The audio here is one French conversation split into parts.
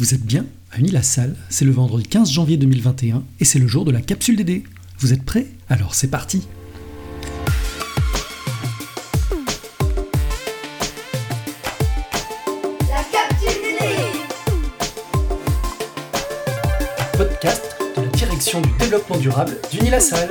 Vous êtes bien à Uni-la-Salle, c'est le vendredi 15 janvier 2021 et c'est le jour de la capsule DD. Vous êtes prêts? Alors c'est parti La capsule DD Podcast de la direction du développement durable d'Uni-la-Salle.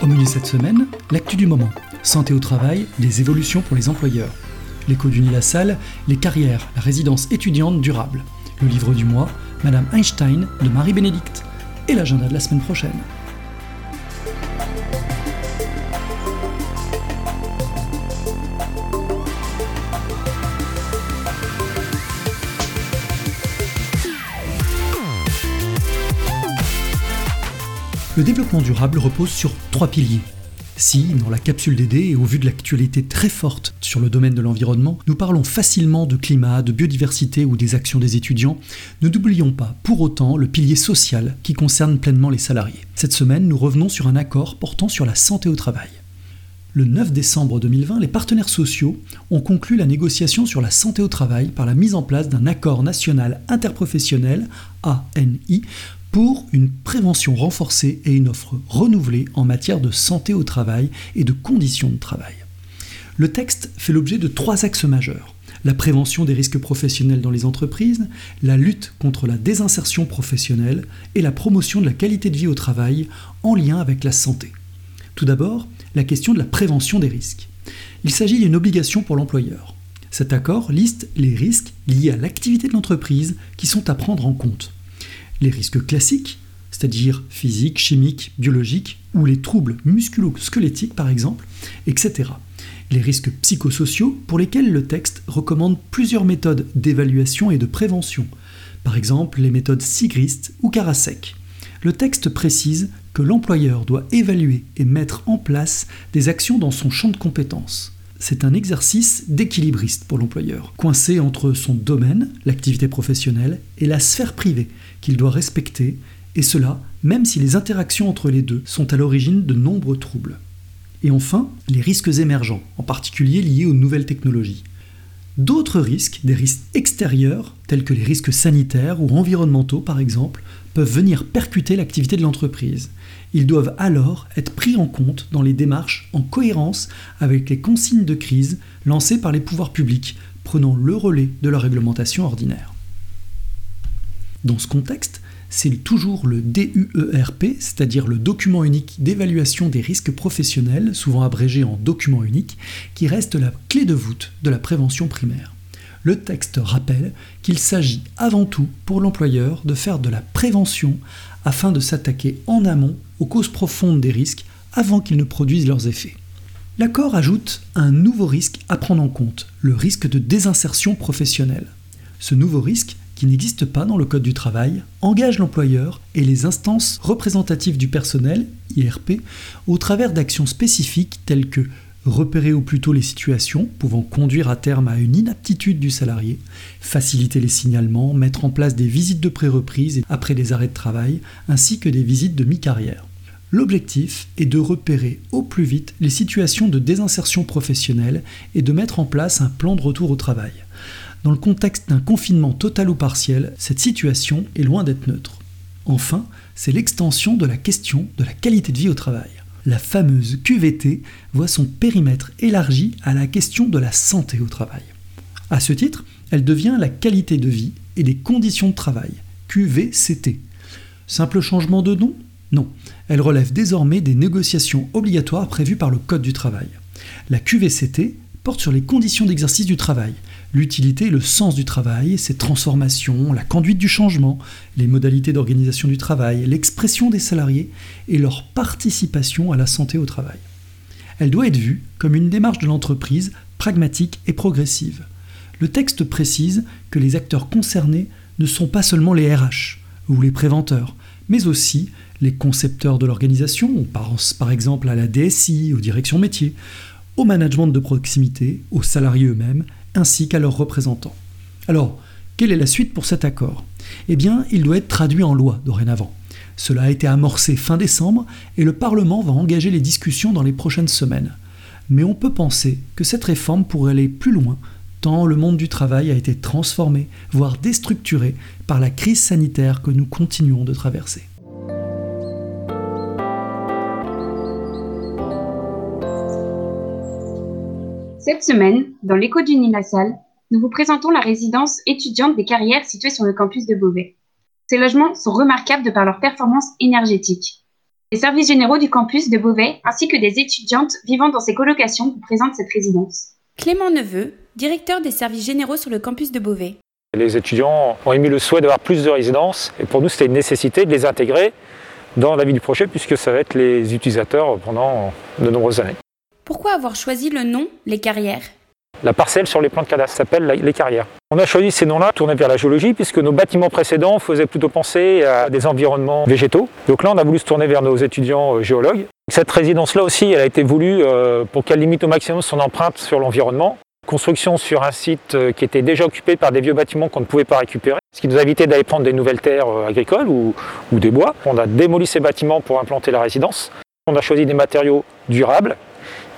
Au menu cette semaine, l'actu du moment. Santé au travail, des évolutions pour les employeurs. L'écho d'Uni la salle, les carrières, la résidence étudiante durable. Le livre du mois, Madame Einstein de Marie-Bénédicte. Et l'agenda de la semaine prochaine. Le développement durable repose sur trois piliers. Si, dans la capsule DD et au vu de l'actualité très forte sur le domaine de l'environnement, nous parlons facilement de climat, de biodiversité ou des actions des étudiants, ne n'oublions pas pour autant le pilier social qui concerne pleinement les salariés. Cette semaine, nous revenons sur un accord portant sur la santé au travail. Le 9 décembre 2020, les partenaires sociaux ont conclu la négociation sur la santé au travail par la mise en place d'un accord national interprofessionnel, ANI, pour une prévention renforcée et une offre renouvelée en matière de santé au travail et de conditions de travail. Le texte fait l'objet de trois axes majeurs. La prévention des risques professionnels dans les entreprises, la lutte contre la désinsertion professionnelle et la promotion de la qualité de vie au travail en lien avec la santé. Tout d'abord, la question de la prévention des risques. Il s'agit d'une obligation pour l'employeur. Cet accord liste les risques liés à l'activité de l'entreprise qui sont à prendre en compte les risques classiques, c'est-à-dire physiques, chimiques, biologiques, ou les troubles musculo-squelettiques par exemple, etc. Les risques psychosociaux pour lesquels le texte recommande plusieurs méthodes d'évaluation et de prévention, par exemple les méthodes Sigrist ou Karasek. Le texte précise que l'employeur doit évaluer et mettre en place des actions dans son champ de compétences. C'est un exercice d'équilibriste pour l'employeur, coincé entre son domaine, l'activité professionnelle, et la sphère privée, qu'il doit respecter, et cela même si les interactions entre les deux sont à l'origine de nombreux troubles. Et enfin, les risques émergents, en particulier liés aux nouvelles technologies. D'autres risques, des risques extérieurs, tels que les risques sanitaires ou environnementaux par exemple, peuvent venir percuter l'activité de l'entreprise. Ils doivent alors être pris en compte dans les démarches en cohérence avec les consignes de crise lancées par les pouvoirs publics, prenant le relais de la réglementation ordinaire. Dans ce contexte, c'est toujours le DUERP, c'est-à-dire le document unique d'évaluation des risques professionnels, souvent abrégé en document unique, qui reste la clé de voûte de la prévention primaire. Le texte rappelle qu'il s'agit avant tout pour l'employeur de faire de la prévention afin de s'attaquer en amont aux causes profondes des risques avant qu'ils ne produisent leurs effets. L'accord ajoute un nouveau risque à prendre en compte, le risque de désinsertion professionnelle. Ce nouveau risque qui n'existe pas dans le Code du travail, engage l'employeur et les instances représentatives du personnel, IRP, au travers d'actions spécifiques telles que repérer au plus tôt les situations pouvant conduire à terme à une inaptitude du salarié, faciliter les signalements, mettre en place des visites de pré-reprise après les arrêts de travail, ainsi que des visites de mi-carrière. L'objectif est de repérer au plus vite les situations de désinsertion professionnelle et de mettre en place un plan de retour au travail. Dans le contexte d'un confinement total ou partiel, cette situation est loin d'être neutre. Enfin, c'est l'extension de la question de la qualité de vie au travail. La fameuse QVT voit son périmètre élargi à la question de la santé au travail. À ce titre, elle devient la qualité de vie et les conditions de travail, QVCT. Simple changement de nom? Non, elle relève désormais des négociations obligatoires prévues par le Code du travail. La QVCT porte sur les conditions d'exercice du travail, l'utilité et le sens du travail, ses transformations, la conduite du changement, les modalités d'organisation du travail, l'expression des salariés et leur participation à la santé au travail. Elle doit être vue comme une démarche de l'entreprise pragmatique et progressive. Le texte précise que les acteurs concernés ne sont pas seulement les RH ou les préventeurs, mais aussi les concepteurs de l'organisation, on pense par exemple à la DSI, aux directions métiers, au management de proximité, aux salariés eux-mêmes, ainsi qu'à leurs représentants. Alors, quelle est la suite pour cet accord? Eh bien, il doit être traduit en loi dorénavant. Cela a été amorcé fin décembre et le Parlement va engager les discussions dans les prochaines semaines. Mais on peut penser que cette réforme pourrait aller plus loin, tant le monde du travail a été transformé, voire déstructuré, par la crise sanitaire que nous continuons de traverser. Cette semaine, dans l'écho d'Unilassal, nous vous présentons la résidence étudiante des carrières située sur le campus de Beauvais. Ces logements sont remarquables de par leur performance énergétique. Les services généraux du campus de Beauvais ainsi que des étudiantes vivant dans ces colocations vous présentent cette résidence. Clément Neveu, directeur des services généraux sur le campus de Beauvais. Les étudiants ont émis le souhait d'avoir plus de résidences et pour nous c'était une nécessité de les intégrer dans la vie du projet puisque ça va être les utilisateurs pendant de nombreuses années. Pourquoi avoir choisi le nom Les Carrières? La parcelle sur les plans de cadastre s'appelle les carrières. On a choisi ces noms-là tournés vers la géologie puisque nos bâtiments précédents faisaient plutôt penser à des environnements végétaux. Donc là on a voulu se tourner vers nos étudiants euh, géologues. Cette résidence-là aussi, elle a été voulue euh, pour qu'elle limite au maximum son empreinte sur l'environnement. Construction sur un site euh, qui était déjà occupé par des vieux bâtiments qu'on ne pouvait pas récupérer, ce qui nous a évité d'aller prendre des nouvelles terres agricoles ou, ou des bois. On a démoli ces bâtiments pour implanter la résidence. On a choisi des matériaux durables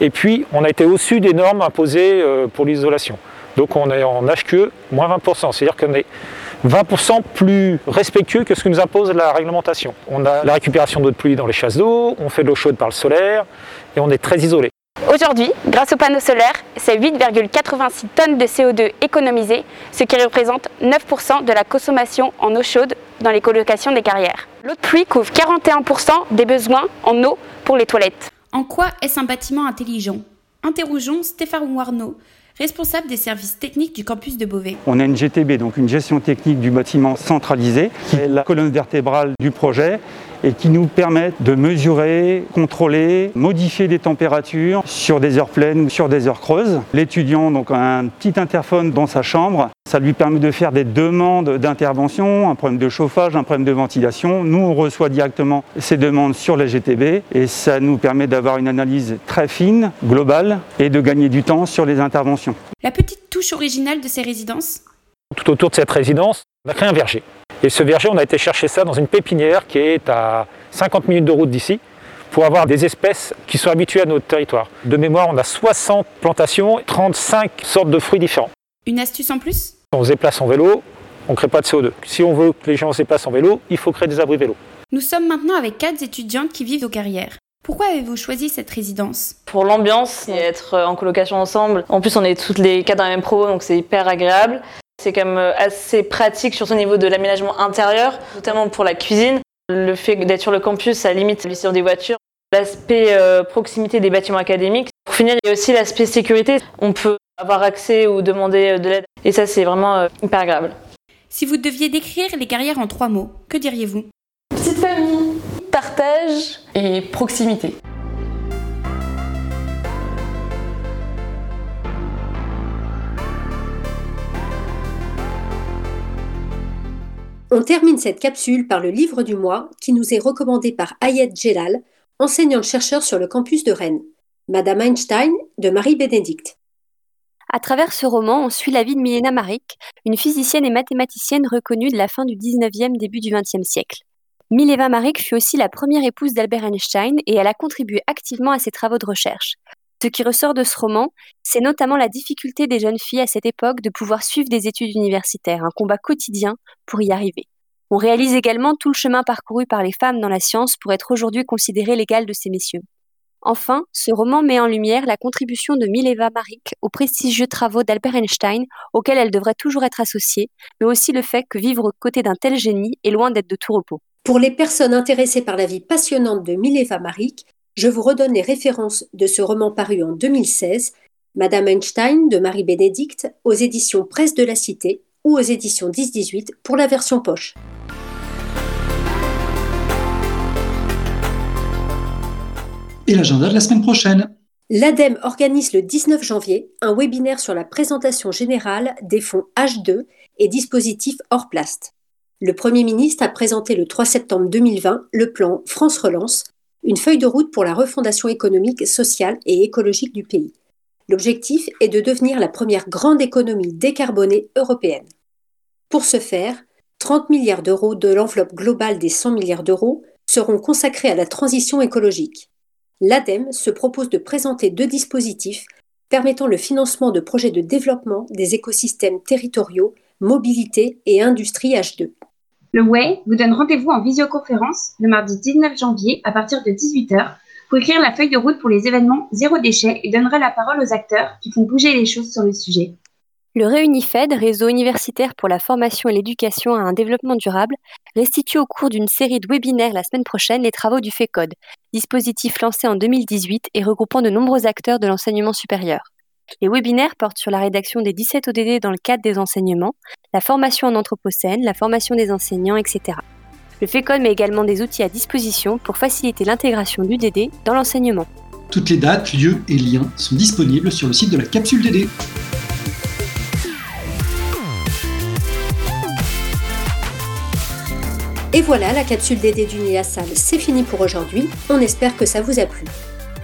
et puis, on a été au-dessus des normes imposées euh, pour l'isolation. Donc, on est en HQE moins 20%, c'est-à-dire qu'on est 20% plus respectueux que ce que nous impose la réglementation. On a la récupération d'eau de pluie dans les chasses d'eau, on fait de l'eau chaude par le solaire et on est très isolé. Aujourd'hui, grâce aux panneaux solaires, c'est 8,86 tonnes de CO2 économisées, ce qui représente 9% de la consommation en eau chaude dans les colocations des carrières. L'eau de pluie couvre 41% des besoins en eau pour les toilettes. En quoi est-ce un bâtiment intelligent? Interrogeons Stéphane Warneau, responsable des services techniques du campus de Beauvais. On a une GTB, donc une gestion technique du bâtiment centralisée, qui est la colonne vertébrale du projet et qui nous permet de mesurer, contrôler, modifier des températures sur des heures pleines ou sur des heures creuses. L'étudiant donc, a un petit interphone dans sa chambre. Ça lui permet de faire des demandes d'intervention, un problème de chauffage, un problème de ventilation. Nous, on reçoit directement ces demandes sur la GTB et ça nous permet d'avoir une analyse très fine, globale et de gagner du temps sur les interventions. La petite touche originale de ces résidences Tout autour de cette résidence, on a créé un verger. Et ce verger, on a été chercher ça dans une pépinière qui est à 50 minutes de route d'ici pour avoir des espèces qui sont habituées à notre territoire. De mémoire, on a 60 plantations, 35 sortes de fruits différents. Une astuce en plus? On se déplace en vélo, on ne crée pas de CO2. Si on veut que les gens se déplacent en vélo, il faut créer des abris vélo. Nous sommes maintenant avec quatre étudiantes qui vivent aux carrières. Pourquoi avez-vous choisi cette résidence? Pour l'ambiance et être en colocation ensemble. En plus, on est toutes les quatre dans la même pro, donc c'est hyper agréable. C'est quand même assez pratique, surtout au niveau de l'aménagement intérieur, notamment pour la cuisine. Le fait d'être sur le campus, ça limite l'utilisation des voitures. L'aspect euh, proximité des bâtiments académiques. Pour finir, il y a aussi l'aspect sécurité. On peut avoir accès ou demander de l'aide. Et ça, c'est vraiment euh, hyper agréable. Si vous deviez décrire les carrières en trois mots, que diriez-vous? Petite famille, partage et proximité. On termine cette capsule par le livre du mois qui nous est recommandé par Ayed Gelal, enseignante-chercheur sur le campus de Rennes. Madame Einstein de Marie-Bénédicte. À travers ce roman, on suit la vie de Milena Maric, une physicienne et mathématicienne reconnue de la fin du 19e, début du 20e siècle. Mileva Maric fut aussi la première épouse d'Albert Einstein et elle a contribué activement à ses travaux de recherche. Ce qui ressort de ce roman, c'est notamment la difficulté des jeunes filles à cette époque de pouvoir suivre des études universitaires, un combat quotidien pour y arriver. On réalise également tout le chemin parcouru par les femmes dans la science pour être aujourd'hui considérées l'égale de ces messieurs. Enfin, ce roman met en lumière la contribution de Mileva Maric aux prestigieux travaux d'Albert Einstein, auxquels elle devrait toujours être associée, mais aussi le fait que vivre aux côtés d'un tel génie est loin d'être de tout repos. Pour les personnes intéressées par la vie passionnante de Mileva Maric, je vous redonne les références de ce roman paru en 2016, Madame Einstein de Marie-Bénédicte, aux éditions Presse de la Cité ou aux éditions 10-18 pour la version poche. Et l'agenda de la semaine prochaine L'ADEME organise le 19 janvier un webinaire sur la présentation générale des fonds H2 et dispositifs hors plast. Le Premier ministre a présenté le 3 septembre 2020 le plan France Relance, une feuille de route pour la refondation économique, sociale et écologique du pays. L'objectif est de devenir la première grande économie décarbonée européenne. Pour ce faire, 30 milliards d'euros de l'enveloppe globale des 100 milliards d'euros seront consacrés à la transition écologique. l'ADEME se propose de présenter deux dispositifs permettant le financement de projets de développement des écosystèmes territoriaux, mobilité et industrie H2. Le WAY vous donne rendez-vous en visioconférence le mardi 19 janvier à partir de 18h pour écrire la feuille de route pour les événements zéro déchet et donnera la parole aux acteurs qui font bouger les choses sur le sujet. Le Réunifed, réseau universitaire pour la formation et l'éducation à un développement durable, restitue au cours d'une série de webinaires la semaine prochaine les travaux du FECODE, dispositif lancé en 2018 et regroupant de nombreux acteurs de l'enseignement supérieur. Les webinaires portent sur la rédaction des 17 ODD dans le cadre des enseignements, la formation en anthropocène, la formation des enseignants, etc. Le FECODE met également des outils à disposition pour faciliter l'intégration du DD dans l'enseignement. Toutes les dates, lieux et liens sont disponibles sur le site de la capsule DD. Et voilà, la capsule DD d'Unilassal, c'est fini pour aujourd'hui. On espère que ça vous a plu.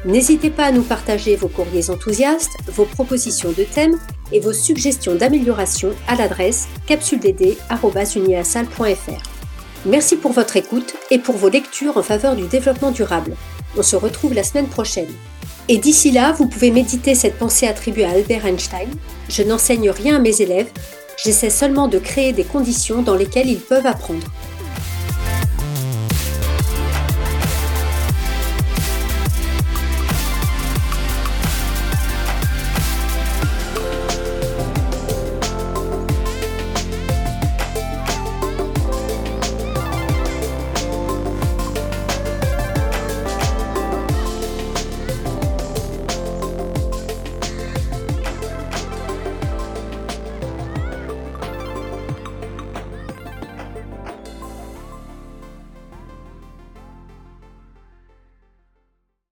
N'hésitez pas à nous partager vos courriers enthousiastes, vos propositions de thèmes et vos suggestions d'amélioration à l'adresse capsuledD.unilassal.fr. Merci pour votre écoute et pour vos lectures en faveur du développement durable. On se retrouve la semaine prochaine. Et d'ici là, vous pouvez méditer cette pensée attribuée à Albert Einstein. Je n'enseigne rien à mes élèves, j'essaie seulement de créer des conditions dans lesquelles ils peuvent apprendre.